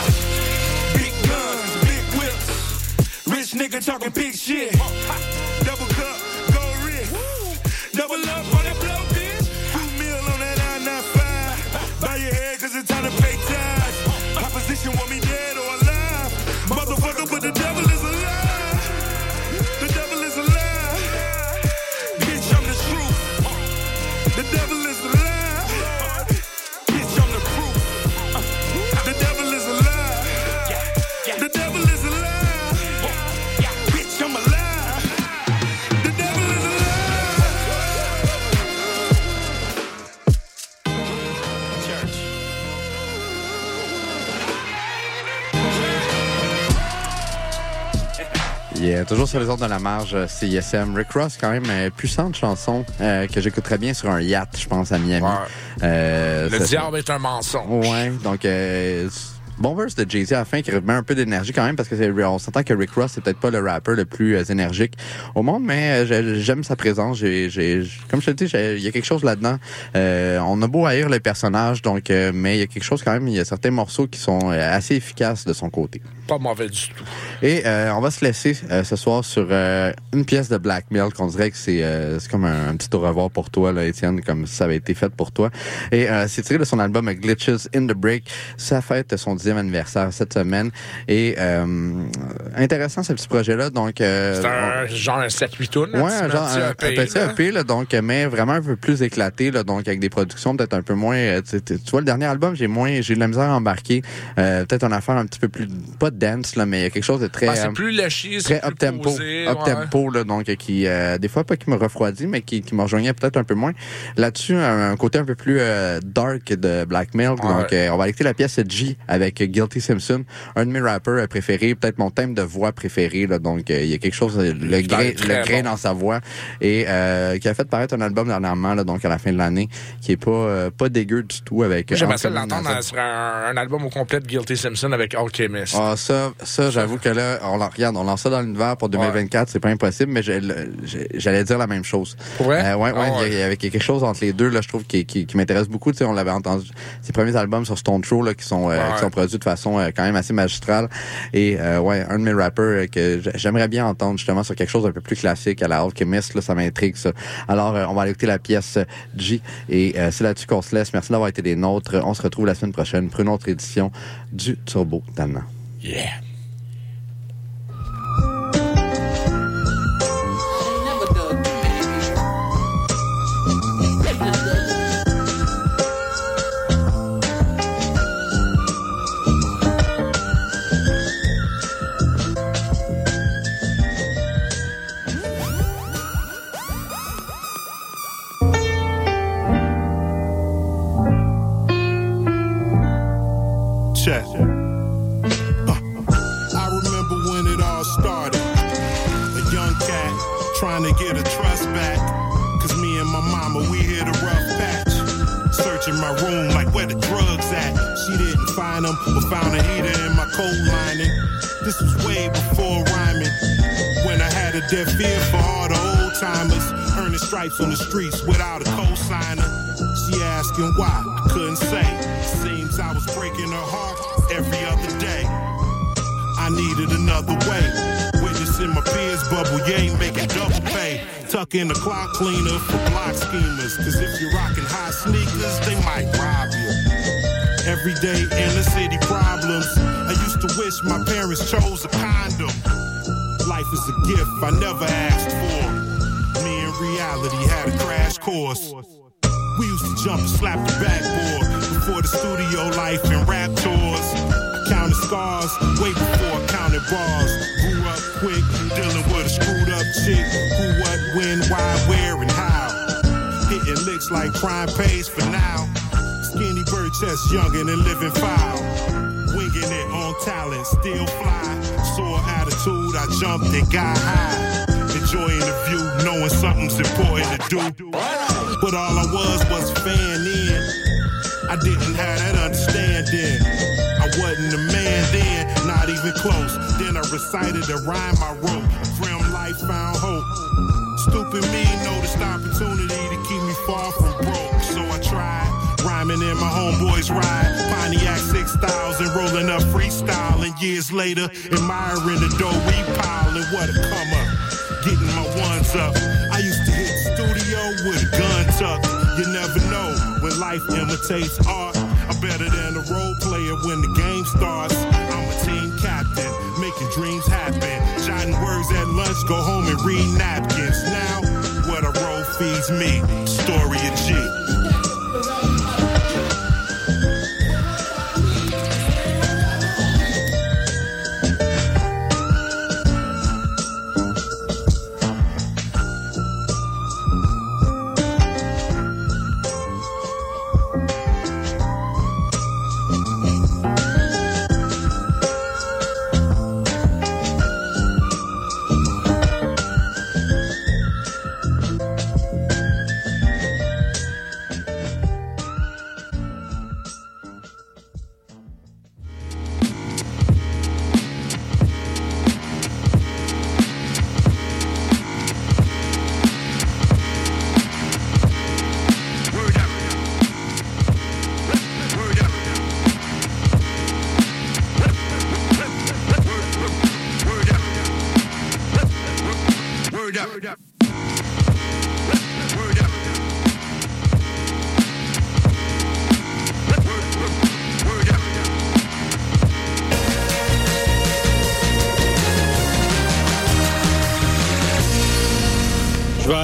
Big guns, big whips. Rich nigga talking big shit. Double cup, gold wrist. Double up on that blow, bitch. Two mil on that I-95. Bow your head cause it's time to pay tax. Yeah, toujours sur les ordres de la marge, euh, CISM. Rick Ross, quand même, euh, puissante chanson euh, que j'écouterais bien sur un yacht, je pense, à Miami. Euh, Le diable est un mensonge. Ouais, donc bon verse de Jay-Z à la fin qui remet un peu d'énergie quand même parce que c'est, on s'entend que Rick Ross c'est peut-être pas le rapper le plus euh, énergique au monde, mais euh, j'ai- j'aime sa présence. J'ai, j'ai, comme je te dis, il y a quelque chose là-dedans. Euh, on a beau haïr le personnage, donc, euh, mais il y a quelque chose quand même. Il y a certains morceaux qui sont assez efficaces de son côté. Pas mauvais du tout. Et euh, on va se laisser euh, ce soir sur euh, une pièce de blackmail qu'on dirait que c'est euh, c'est comme un, un petit au revoir pour toi, là, Étienne, comme ça avait été fait pour toi. Et euh, c'est tiré de son album Glitches in the Break. Ça fête son dixième anniversaire cette semaine. Et euh, intéressant ce petit projet-là. Donc euh, C'est un genre un 7-8 tunes. Ouais, un genre un, un petit. EP, là, donc, mais vraiment un peu plus éclaté, là, donc avec des productions peut-être un peu moins. euh, Tu, tu- tu vois, le dernier album, j'ai moins, j'ai eu de la misère à embarquer. Euh, peut-être une affaire un petit peu plus, pas dance, là, mais il y a quelque chose de très. Ben, c'est plus léché, c'est très plus up tempo, posé, up ouais. tempo là, donc euh, qui euh, des fois pas qui me refroidit, mais qui, qui me rejoignait peut-être un peu moins. Là-dessus, un, un côté un peu plus euh, dark de blackmail. Donc, euh, on va écouter la pièce G avec Guilty Simpson, un de mes rappers euh, préférés, peut-être mon thème de voix préféré. Là, donc, euh, il y a quelque chose, le grain, le grain bon. dans sa voix, et euh, qui a fait paraître un album dernièrement, là, donc à la fin de l'année, qui est pas euh, pas dégueu du tout avec. J'aimerais ça l'entendre sur un, un album au complet de Guilty Simpson avec Alchemist. Ah, ça, ça j'avoue que là, on la regarde, on lance ça dans l'univers pour 2024, c'est pas impossible, mais j'allais dire la même chose. Euh, ouais, ouais, Ah il y a- ouais. il y avait quelque chose entre les deux, là, je trouve, qui, qui, qui m'intéresse beaucoup. Tu sais, on l'avait entendu, ses premiers albums sur Stone Throw, là, qui sont, euh, Ouais. qui sont produits de façon euh, quand même assez magistrale. Et, euh, ouais, un de mes rappers euh, que j'aimerais bien entendre, justement, sur quelque chose d'un peu plus classique à la Alchemist, là, ça m'intrigue, ça. Alors, on va écouter la pièce G. Et c'est là-dessus qu'on se laisse. Merci d'avoir été des nôtres. On se retrouve la semaine prochaine pour une autre édition du Turbo Talent. Yeah. Licks like crime pays for now. Skinny bird chest, youngin' and living foul. Winging it on talent, still fly. Sore attitude, I jumped and got high. Enjoying the view, knowing something's important to do. But all I was was fan in. I didn't have that understanding. I wasn't a man then, not even close. Then I recited a rhyme I wrote. Life found hope. Stupid me noticed opportunity to keep me far from broke. So I tried. Rhyming in my homeboy's ride. Pontiac 6000, rolling up freestyling. Years later, admiring the dough we piling. What a come up. Getting my ones up. I used to hit studio with a gun tucked. You never know when life imitates art. I'm better than a role player when the game starts. I'm a team captain, making dreams happen. Jotting words at lunch, go home and read napkins. Now, what a role feeds me. Story of G. up.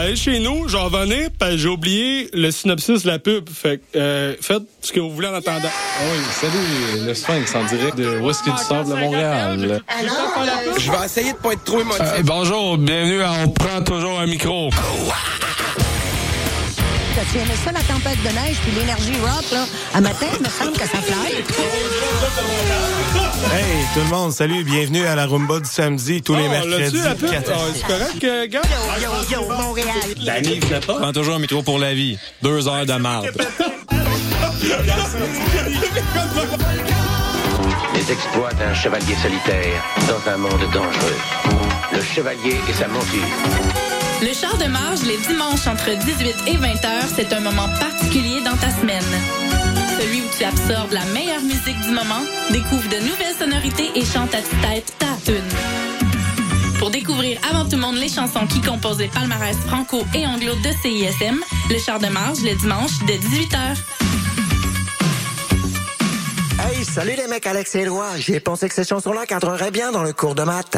Aller chez nous, je vais revenir, parce que j'ai oublié le synopsis de la pub. Fait que, euh, faites ce que vous voulez en attendant. Ah Oui, salut, le Sphinx en direct de Whisky du Sable de Montréal? Je vais essayer de pas être trop émotif. Euh, bonjour, bienvenue à On prend toujours un micro. T'as-tu aimé ça, la tempête de neige puis l'énergie rock, là? À matin, il me semble que ça fly. Hey, tout le monde, salut, bienvenue à la Rumba du samedi, tous les Oh, mercredis. l'as-tu, la pub? 14. Ah, c'est correct, euh, gars? Yo, yo, yo, Montréal. La Nive pas. Prends toujours un micro pour la vie. Deux heures de marde. Les exploits d'un chevalier solitaire dans un monde dangereux. Le chevalier et sa monture. Le char de marge les dimanches entre 18 et 20 heures, c'est un moment particulier dans ta semaine. Celui où tu absorbes la meilleure musique du moment, découvre de nouvelles sonorités et chante à tue-tête ta tune. Pour découvrir avant tout le monde les chansons qui composent les palmarès franco et anglo de CISM, le char de marge le dimanche dès 18h. Hey, salut les mecs, Alex et Éloi. J'y ai pensé que ces chansons-là cadreraient bien dans le cours de maths.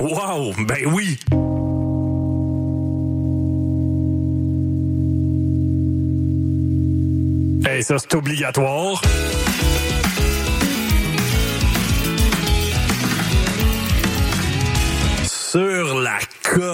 Wow, ben oui. Hey, ça c'est obligatoire. Sur la colle.